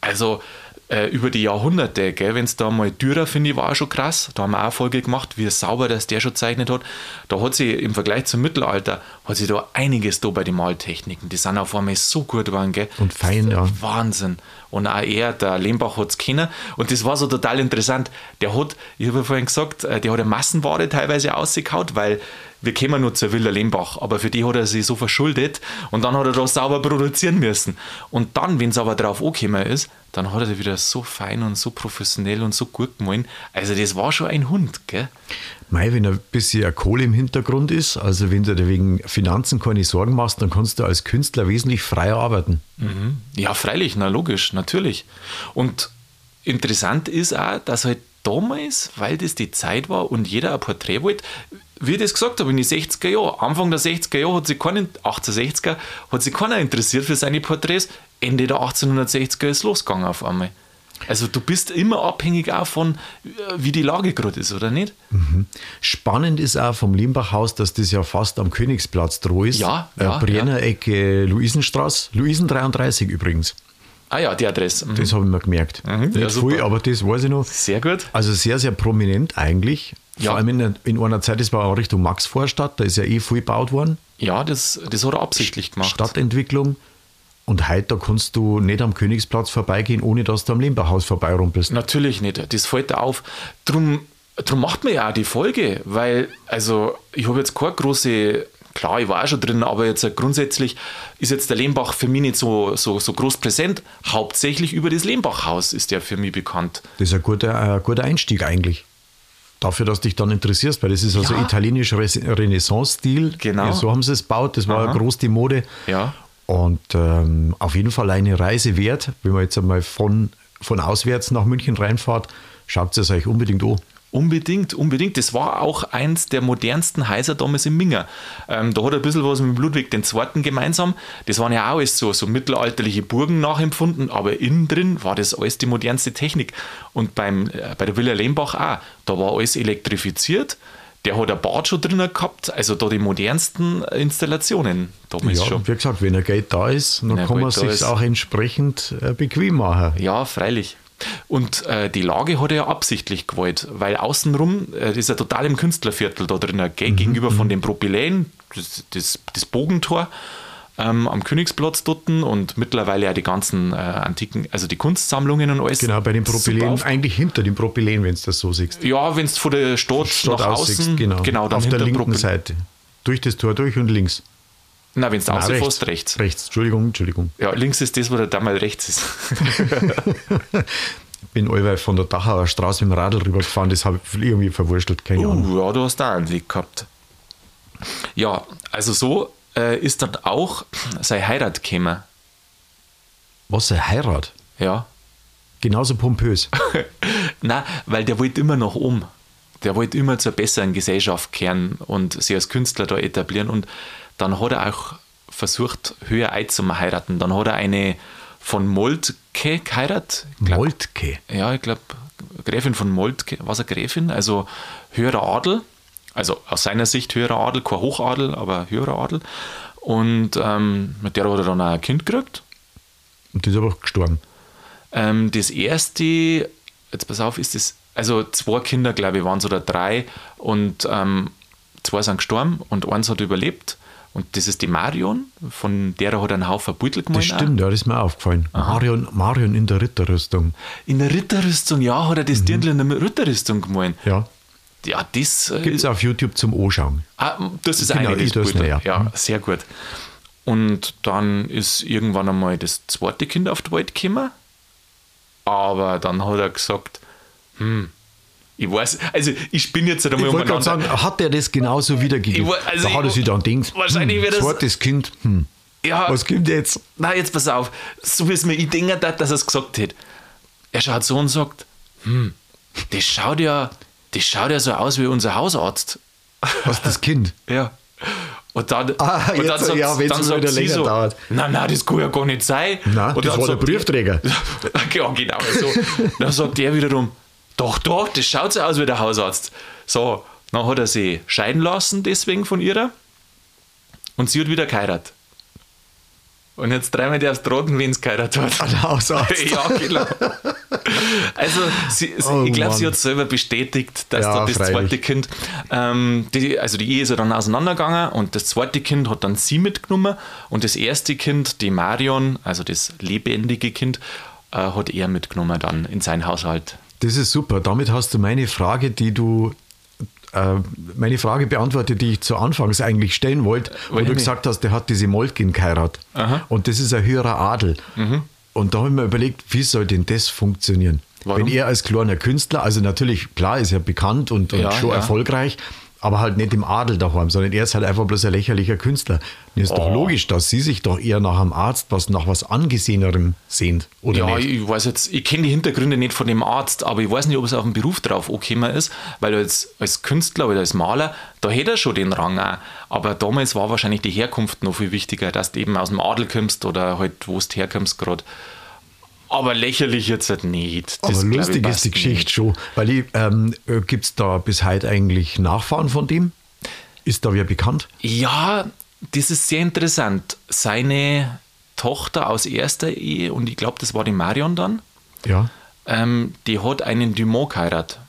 A: Also äh, über die Jahrhunderte, wenn es da mal Dürer, finde ich, war auch schon krass. Da haben wir auch eine Folge gemacht, wie sauber das der schon zeichnet hat. Da hat sie im Vergleich zum Mittelalter, hat sie da einiges da bei den Maltechniken. Die sind auf einmal so gut geworden, gell?
B: Und fein, ja.
A: Wahnsinn. Und auch er, der Lehmbach, hat es kennen. Und das war so total interessant. Der hat, ich habe ja vorhin gesagt, äh, der hat eine Massenware teilweise ausgekaut, weil wir kommen nur zur Villa Lehmbach, aber für die hat er sich so verschuldet und dann hat er das sauber produzieren müssen. Und dann, wenn es aber drauf angekommen ist, dann hat er wieder so fein und so professionell und so gut gemalt. Also das war schon ein Hund, gell?
B: Mei, wenn ein bisschen eine Kohle im Hintergrund ist, also wenn du dir wegen Finanzen keine Sorgen machst, dann kannst du als Künstler wesentlich freier arbeiten.
A: Ja, freilich, na logisch, natürlich. Und interessant ist auch, dass halt damals, weil das die Zeit war und jeder ein Porträt wollte, wie ich das gesagt habe, in den 60er Jahren, Anfang der 60er Jahre hat sich keinen, 1860er, hat sich keiner interessiert für seine Porträts, Ende der 1860er ist losgegangen auf einmal. Also du bist immer abhängig auch von, äh, wie die Lage gerade ist, oder nicht?
B: Spannend ist auch vom Limbach-Haus, dass das ja fast am Königsplatz droh ist.
A: Ja,
B: Äh,
A: ja,
B: Brenner Ecke Luisenstraße, Luisen 33 übrigens.
A: Ah ja, die Adresse. Mhm.
B: Das habe ich mir gemerkt.
A: Mhm,
B: Nicht
A: ja, super.
B: aber das weiß ich noch.
A: Sehr gut.
B: Also sehr, sehr prominent eigentlich.
A: Ja.
B: Vor allem in, in einer Zeit, das war auch Richtung Maxvorstadt, da ist ja eh viel gebaut worden.
A: Ja, das, das hat er absichtlich gemacht.
B: Stadtentwicklung. Und heute kannst du nicht am Königsplatz vorbeigehen, ohne dass du am Limbachhaus vorbeirumpelst.
A: Natürlich nicht. Das fällt auf. Drum, drum macht man ja auch die Folge, weil, also, ich habe jetzt keine große, klar, ich war auch schon drin, aber jetzt äh, grundsätzlich ist jetzt der Lehmbach für mich nicht so, so, so groß präsent. Hauptsächlich über das Lehmbachhaus ist der für mich bekannt.
B: Das ist ein guter, ein guter Einstieg eigentlich. Dafür, dass dich dann interessierst, weil das ist also
A: Ja.
B: italienischer Re- Renaissance-Stil.
A: Genau.
B: Ja, so haben sie es gebaut, das war
A: Aha.
B: groß die Mode.
A: Ja.
B: Und ähm, auf jeden Fall eine Reise wert. Wenn man jetzt einmal von, von auswärts nach München reinfahrt, schaut es euch unbedingt an.
A: Unbedingt, unbedingt. Das war auch eins der modernsten Häuser damals in Minger. Ähm, da hat er ein bisschen was mit Ludwig II. gemeinsam. Das waren ja auch alles so, so mittelalterliche Burgen nachempfunden, aber innen drin war das alles die modernste Technik. Und beim, äh, bei der Villa Lehmbach auch. Da war alles elektrifiziert. Der hat ein Bad schon drinnen gehabt, also da die modernsten Installationen damals
B: Ja,
A: schon.
B: wie gesagt, wenn ein Geld da ist, dann
A: Wenn
B: kann man sich auch entsprechend äh, bequem machen.
A: Ja, freilich. Und äh, die Lage hat er ja absichtlich gewollt, weil außenrum, äh, das ist ja total im Künstlerviertel da drin, gell, gegenüber von dem Propyläen, das, das, das Bogentor ähm, am Königsplatz dort und mittlerweile ja die ganzen äh, antiken, also die Kunstsammlungen und alles.
B: Genau, bei den Propyläen,
A: auf-
B: eigentlich hinter den Propyläen, wenn du das so siehst.
A: Ja, wenn es von der Stadt,
B: Stadt
A: nach außen,
B: genau.
A: dann
B: Auf der linken
A: Propyl-
B: Seite. Durch das Tor durch und links.
A: Nein, wenn es
B: Nein,
A: außerfasst, rechts.
B: Rechts, Entschuldigung, Entschuldigung.
A: Ja, links ist das, wo der Damal rechts ist.
B: Bin allweil von der Dachauer Straße dem Radl rübergefahren, das habe ich irgendwie verwurstelt, keine Ahnung.
A: Uh, ja, du hast da einen Weg gehabt. Ja, also so äh, ist dann auch seine Heirat gekommen.
B: Was, eine Heirat?
A: Ja.
B: Genauso pompös.
A: Na, weil der wollte immer noch um. Der wollte immer zur besseren Gesellschaft kehren und sich als Künstler da etablieren. Und dann hat er auch versucht, höher einzuheiraten. Dann hat er eine von Moltke geheiratet. Glaub-
B: Moltke.
A: Ja, ich glaube, Gräfin von Moltke, was eine Gräfin, also höherer Adel, also aus seiner Sicht höherer Adel, kein Hochadel, aber höherer Adel. Und ähm, mit der hat er dann auch ein Kind gekriegt.
B: Und die ist aber gestorben.
A: Ähm, das erste, jetzt pass auf, ist das, also zwei Kinder, glaube ich, waren es oder drei und ähm, zwei sind gestorben und eins hat überlebt. Und das ist die Marion, von der hat er einen Haufen Beutel
B: Das
A: gemalt. auch.
B: stimmt, ja, das ist mir aufgefallen. Marion, Marion in der Ritterrüstung.
A: In der Ritterrüstung, ja, hat er
B: Mhm.
A: das Dirndl in der Ritterrüstung gemalt.
B: Ja,
A: Ja, das äh,
B: gibt es auf YouTube zum Anschauen.
A: Ah, das ist
B: Genau,
A: eine Bild.
B: noch, ja.
A: ja.
B: Mhm.
A: sehr gut. Und dann ist irgendwann einmal das zweite Kind auf die Welt gekommen. Aber dann hat er gesagt, hm, ich weiß, also ich bin jetzt einmal
B: Ich wollte sagen, hat er das genauso wiedergegeben?
A: Ich also
B: da hat er
A: ich-
B: sich dann gedacht,
A: wahrscheinlich
B: hm,
A: wird das-
B: zweites Kind, hm,
A: Ja,
B: was gibt jetzt?
A: na jetzt pass auf, so wie es mir ich denke, dass er es gesagt hat. Er schaut so und sagt, hm, das schaut ja, das schaut ja so aus wie unser Hausarzt.
B: Was das Kind?
A: Ja. Und dann,
B: Ah,
A: und dann sagt,
B: ja,
A: dann sagt
B: wieder
A: sie so,
B: dauert.
A: Nein, nein, das kann ja gar nicht sein.
B: Nein,
A: und
B: das war der Briefträger.
A: ja, genau so. Dann sagt er wiederum, doch, doch, das schaut so aus wie der Hausarzt. So, dann hat er sie scheiden lassen, deswegen von ihrer. Und sie hat wieder geheiratet. Und jetzt dreimal der aufs Droten, wen es geheiratet hat.
B: Der Hausarzt.
A: ja, genau. Also, sie, sie,
B: Oh
A: ich glaube, sie hat selber bestätigt, dass
B: Ja,
A: da das
B: freilich.
A: zweite Kind, ähm, die, also die Ehe ist ja dann auseinandergegangen und das zweite Kind hat dann sie mitgenommen und das erste Kind, die Marion, also das lebendige Kind, äh, hat er mitgenommen dann in seinen Haushalt.
B: Das ist super. Damit hast du meine Frage, die du meine Frage beantwortet, die ich zu Anfangs eigentlich stellen wollte, wo
A: Welche?
B: du gesagt hast, der hat diese Moltkin geheiratet.
A: Aha.
B: Und das ist ein höherer Adel. Und da habe ich mir überlegt, wie soll denn das funktionieren?
A: Warum?
B: Wenn er als kleiner Künstler, also natürlich, klar, ist er bekannt und, und
A: Ja,
B: schon
A: ja.
B: erfolgreich, aber halt nicht im Adel daheim, sondern er ist halt einfach bloß ein lächerlicher Künstler. Und ist doch
A: Oh.
B: logisch, dass sie sich doch eher nach einem Arzt, was nach was Angesehenerem sehnt, oder
A: ja,
B: nicht?
A: ich weiß jetzt, ich kenne die Hintergründe nicht von dem Arzt, aber ich weiß nicht, ob es auf den Beruf drauf angekommen ist, weil als, als Künstler oder als Maler, da hätte er schon den Rang auch. Aber damals war wahrscheinlich die Herkunft noch viel wichtiger, dass du eben aus dem Adel kommst oder halt, wo du herkommst gerade. Aber lächerlich jetzt halt nicht.
B: Aber
A: Das, ich,
B: lustig ist die Geschichte schon, weil ich, ähm, gibt es da bis heute eigentlich Nachfahren von dem? Ist da wer bekannt?
A: Ja, das ist sehr interessant. Seine Tochter aus erster Ehe, und ich glaube, das war die Marion dann,
B: Ja.
A: ähm, die hat einen Dumont geheiratet.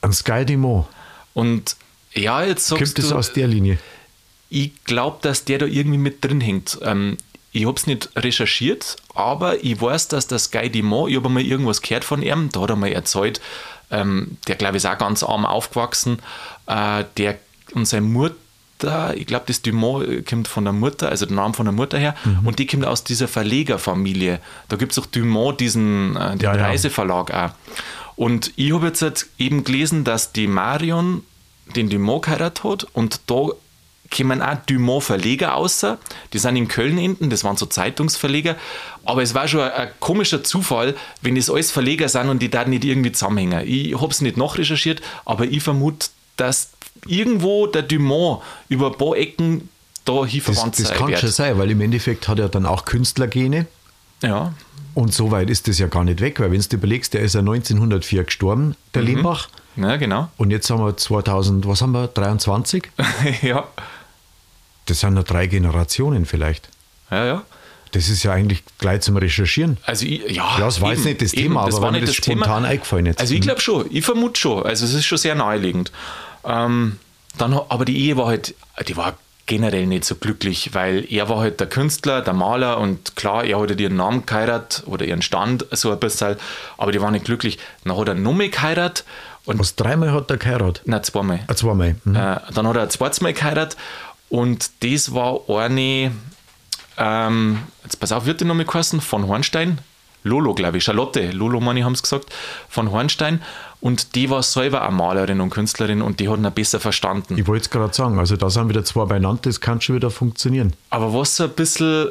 B: Ein Sky Demo.
A: Und ja, jetzt sagst
B: Kommt es
A: du,
B: aus der Linie?
A: ich glaube, dass der da irgendwie mit drin hängt. Ähm, ich habe es nicht recherchiert, aber ich weiß, dass der Sky Dumont, ich habe mal irgendwas gehört von ihm, da hat er mal erzählt, ähm, der glaube ich ist auch ganz arm aufgewachsen, äh, der und seine Mutter ich glaube, das Dumont kommt von der Mutter, also der Name von der Mutter her,
B: Mhm.
A: und die kommt aus dieser Verlegerfamilie. Da gibt es auch Dumont, diesen äh, den
B: Ja, ja.
A: Reiseverlag auch. Und ich habe jetzt halt eben gelesen, dass die Marion den Dumont geheiratet hat und da kommen auch Dumont-Verleger außer. Die sind in Köln hinten, das waren so Zeitungsverleger. Aber es war schon ein, ein komischer Zufall, wenn das alles Verleger sind und die da nicht irgendwie zusammenhängen. Ich habe es nicht nachrecherchiert, aber ich vermute, dass irgendwo der Dumont über ein paar Ecken da
B: Das,
A: verwandt
B: das
A: sein
B: kann
A: wird.
B: schon sein, weil im Endeffekt hat er dann auch Künstlergene.
A: Ja,
B: Und so weit ist das ja gar nicht weg, weil wenn du überlegst, der ist ja 1904 gestorben, der
A: Mhm.
B: Lembach.
A: ja genau.
B: Und jetzt haben wir 2000, was haben wir, 23?
A: ja,
B: Das sind ja drei Generationen vielleicht.
A: ja, ja.
B: Das ist ja eigentlich gleich zum Recherchieren.
A: Also ich, ja,
B: Ja, das war jetzt nicht das Thema, aber war mir das spontan eingefallen jetzt.
A: Also ich
B: Mhm.
A: glaube schon, ich vermute schon. Also es ist schon sehr naheliegend. Ähm, dann, aber die Ehe war halt, die war generell nicht so glücklich, weil er war halt der Künstler, der Maler und klar, er hat halt ihren Namen geheiratet oder ihren Stand so ein bisschen, aber die waren nicht glücklich. Dann hat er Numme geheiratet und
B: Was dreimal hat er geheiratet?
A: Nein, zweimal.
B: Ah, zweimal. Mhm.
A: Äh, dann hat er ein zweites Mal geheiratet und das war eine, ähm, jetzt pass auf, wird die nochmal geheißen, von Hornstein. Lolo, glaube ich, Charlotte, Lolo, meine haben es gesagt, von Hornstein. Und die war selber eine Malerin und Künstlerin und die hat ihn besser verstanden.
B: Ich wollte es gerade sagen, also da sind wieder zwei beieinander, das kann schon wieder funktionieren.
A: Aber was so ein bisschen,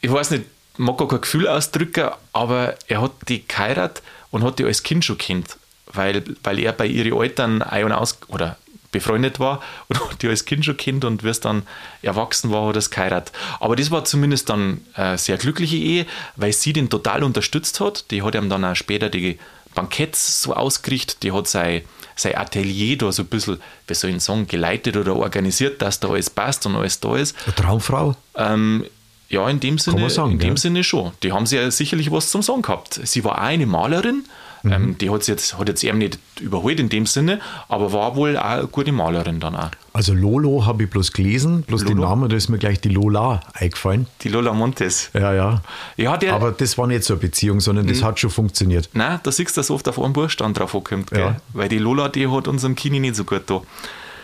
A: ich weiß nicht, mag gar kein Gefühl ausdrücken, aber er hat die geheiratet und hat die als Kind schon kennt, weil, weil er bei ihren Eltern ein und aus oder befreundet war und die als Kind schon kennt und es dann erwachsen war, hat er es geheiratet. Aber das war zumindest dann eine sehr glückliche Ehe, weil sie den total unterstützt hat. Die hat ihm dann auch später die Banketts so ausgerichtet, die hat sein, sein Atelier da so ein bisschen, wie soll ich sagen, geleitet oder organisiert, dass da alles passt und alles da ist.
B: Eine Traumfrau?
A: Ähm, ja, in dem Sinne,
B: sagen,
A: in dem
B: gell?
A: Sinne schon. Die haben sie ja sicherlich was zum Sagen gehabt. Sie war auch eine Malerin.
B: Mhm.
A: Ähm, die hat jetzt, hat jetzt eben nicht überholt in dem Sinne, aber war wohl auch eine gute Malerin dann auch.
B: Also Lolo habe ich bloß gelesen, bloß den
A: Lolo?
B: Namen, da ist mir gleich die Lola eingefallen.
A: Die Lola Montes.
B: Ja, ja.
A: Ja, der,
B: Aber das war nicht so eine Beziehung, sondern
A: Mhm.
B: das hat schon funktioniert.
A: nein, da siehst du, dass oft auf einen Buchstaben drauf ankommt, gell?
B: Ja.
A: Weil die Lola, die hat unserem Kini nicht so gut da.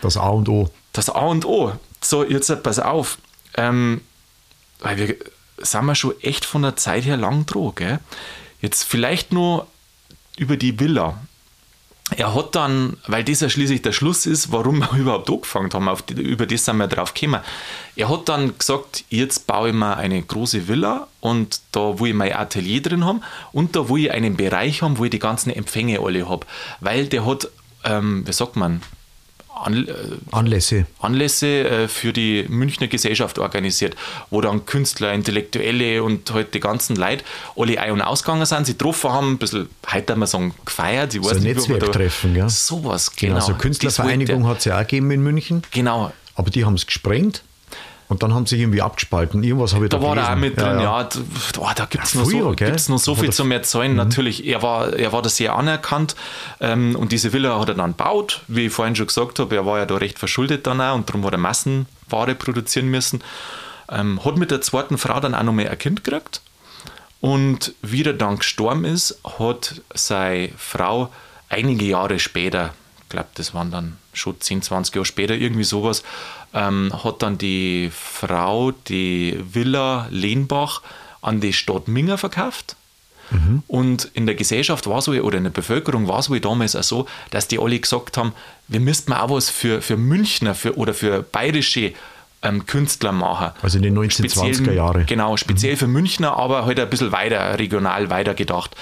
B: Das A und O.
A: Das A und O. So, jetzt halt pass auf. Ähm, weil wir sind wir schon echt von der Zeit her lang dran, gell? Jetzt vielleicht nur über die Villa. Er hat dann, weil das ja schließlich der Schluss ist, warum wir überhaupt angefangen haben, auf die, über das sind wir drauf gekommen. Er hat dann gesagt, jetzt baue ich mir eine große Villa und da wo ich mein Atelier drin haben und da wo ich einen Bereich haben, wo ich die ganzen Empfänge alle habe. Weil der hat, ähm, wie sagt man, an, äh,
B: Anlässe.
A: Anlässe äh, für die Münchner Gesellschaft organisiert, wo dann Künstler, Intellektuelle und halt die ganzen Leute alle ein- und ausgegangen sind, sie getroffen haben, ein bisschen, heute man sagen, gefeiert. Ich weiß
B: So ein Netzwerktreffen, gell?
A: Sowas,
B: Genau,
A: genau.
B: so Künstlervereinigung hat es ja auch gegeben in München,
A: Genau.
B: aber die haben es gesprengt und dann haben sie sich irgendwie abgespalten. Irgendwas habe ich da,
A: Da war er auch mit drin, ja. d- oh, da gibt es noch, so, gibt's noch so viel zum Erzählen. Natürlich, er war, er war da sehr anerkannt ähm, und diese Villa hat er dann gebaut. Wie ich vorhin schon gesagt habe, er war ja da recht verschuldet dann auch und darum hat er Massenware produzieren müssen. Ähm, hat mit der zweiten Frau dann auch noch mal ein Kind gekriegt. Und wie er dann gestorben ist, hat seine Frau einige Jahre später, glaube, das waren dann schon 10, 20 Jahre später, irgendwie sowas, ähm, hat dann die Frau die Villa Lehnbach an die Stadt Minger verkauft. Und in der Gesellschaft war es wohl, oder in der Bevölkerung war es wohl damals auch so, dass die alle gesagt haben, wir müssten mal auch was für, für Münchner für, oder für bayerische ähm, Künstler machen.
B: Also in den 1920er
A: Speziell-
B: Jahre.
A: Genau, speziell für Münchner, aber halt ein bisschen weiter, regional weiter gedacht.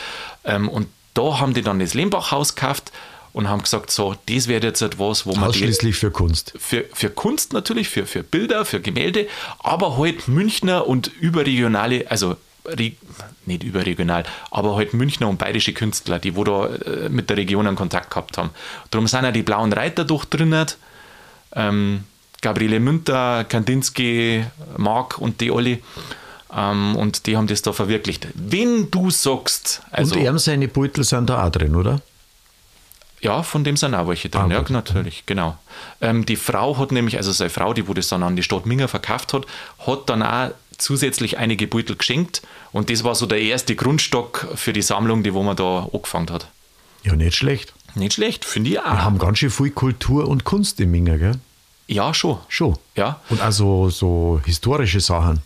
A: Ähm, und da haben die dann das Lehmbachhaus gekauft und haben gesagt, so, das wäre jetzt etwas, wo man
B: Ausschließlich für Kunst.
A: für, für Kunst natürlich, für, für Bilder, für Gemälde, aber halt Münchner und überregionale, also re, nicht überregional, aber halt Münchner und bayerische Künstler, die wo da äh, mit der Region einen Kontakt gehabt haben. Darum sind ja die blauen Reiter doch drin. Ähm, Gabriele Münter, Kandinsky, Mark und die alle. Ähm, und die haben das da verwirklicht. Wenn du sagst, also
B: und er seine Beutel sind da auch drin, oder?
A: Ja, von dem sind auch welche drin,
B: Ah,
A: ja,
B: gut.
A: natürlich, genau. Ähm, die Frau hat nämlich, also seine Frau, die wo das dann an die Stadt Minger verkauft hat, hat dann auch zusätzlich einige Beutel geschenkt und das war so der erste Grundstock für die Sammlung, die wo man da angefangen hat.
B: Ja, nicht schlecht.
A: Nicht schlecht, finde ich
B: Wir
A: auch.
B: haben ganz schön viel Kultur und Kunst im Minger, gell?
A: Ja, schon.
B: Schon.
A: Ja.
B: Und also so historische Sachen.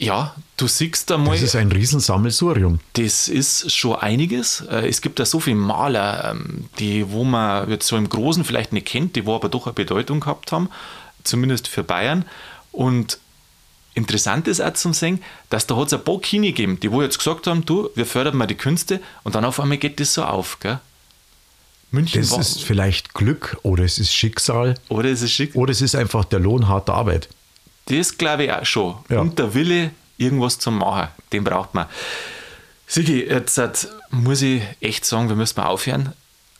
A: Ja, du siehst einmal.
B: Das ist ein Riesensammelsurium.
A: Das ist schon einiges. Äh, Es gibt ja so viele Maler, ähm, die, wo man jetzt so im Großen vielleicht nicht kennt, die wo aber doch eine Bedeutung gehabt haben, zumindest für Bayern. Und interessant ist auch zum sehen, dass da hat es ein paar Kine gegeben, die wo jetzt gesagt haben, du, wir fördern mal die Künste und dann auf einmal geht das so auf. Gell? München
B: Das
A: war,
B: ist vielleicht Glück oder es ist Schicksal
A: oder ist es schick?
B: oder es ist einfach der Lohn harter Arbeit.
A: Das glaube ich auch schon.
B: Ja.
A: Und der Wille, irgendwas zu machen, den braucht man. Sigi, jetzt äh, muss ich echt sagen, wir müssen mal aufhören.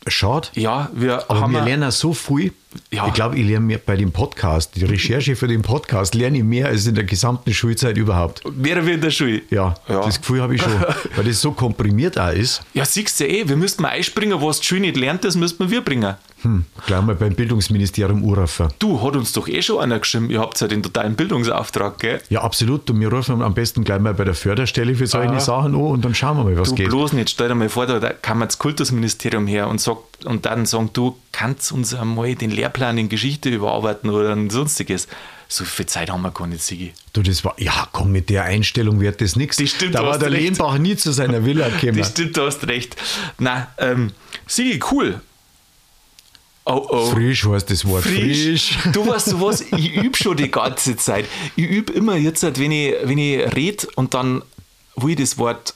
B: Schade.
A: Ja, wir
B: Aber
A: haben.
B: wir lernen so viel.
A: Ja.
B: Ich glaube, ich lerne mehr bei dem Podcast, die Recherche für den Podcast, lerne ich mehr als in der gesamten Schulzeit überhaupt.
A: Wäre wir in der Schule.
B: Ja,
A: Ja.
B: das Gefühl habe ich schon, weil das so komprimiert auch ist.
A: Ja, siehst du eh, wir müssten mal einspringen, was die Schule nicht lernt, das müssten wir bringen.
B: Hm, gleich mal beim Bildungsministerium anrufen.
A: Du, hat uns doch eh schon einer geschrieben, ihr habt ja den totalen Bildungsauftrag, gell?
B: Ja, absolut. Und wir rufen am besten gleich mal bei der Förderstelle für solche
A: Aha.
B: Sachen an und dann schauen wir mal, was
A: Du
B: geht.
A: bloß nicht, stell dir mal vor, da man das Kultusministerium her und sagt und dann sagen, du kannst uns einmal den Lehrplan in Geschichte überarbeiten oder ein sonstiges. So viel Zeit haben wir gar nicht, Sigi.
B: Du, das war, ja, komm, mit der Einstellung wird das nichts.
A: Das stimmt,
B: Da war der
A: recht.
B: Lehnbach nie zu seiner Villa gekommen.
A: Das stimmt, du hast recht. Na, ähm, Sigi, cool. Oh, oh.
B: Frisch heißt das Wort. Frisch.
A: Du weißt du was, ich übe schon die ganze Zeit. Ich übe immer jetzt, halt, wenn ich, wenn ich rede und dann will ich das Wort,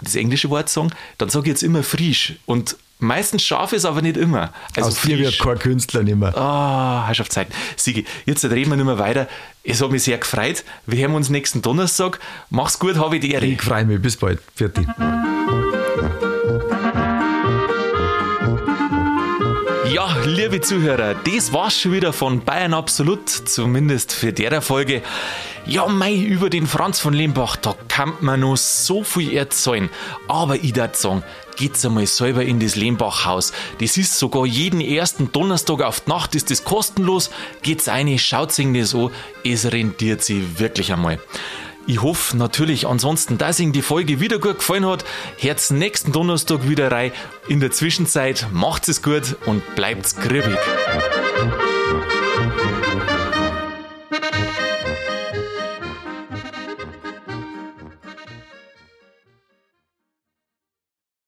A: das englische Wort sagen, dann sage ich jetzt immer frisch. Und meistens schaffe ich es aber nicht immer. Also
B: Aus dir wird kein Künstler nimmer.
A: Ah, hast auf Zeit. Sigi, jetzt reden wir nicht mehr weiter. Es hat mich sehr gefreut. Wir hören uns nächsten Donnerstag. Mach's gut, habe ich die Ehre.
B: Ich freue mich. Bis bald. Fertig.
A: Ja, liebe Zuhörer, das war's schon wieder von Bayern Absolut, zumindest für der Folge. Ja, mei, über den Franz von Lembach, da kann man noch so viel erzählen. Aber ich würde sagen, geht's einmal selber in das Lembach-Haus. Das ist sogar jeden ersten Donnerstag auf die Nacht, ist das kostenlos. Geht's rein, schaut sich das an, es rentiert sich wirklich einmal. Ich hoffe natürlich ansonsten, dass Ihnen die Folge wieder gut gefallen hat. Hört nächsten Donnerstag wieder rein. In der Zwischenzeit macht's es gut und bleibt's grippig.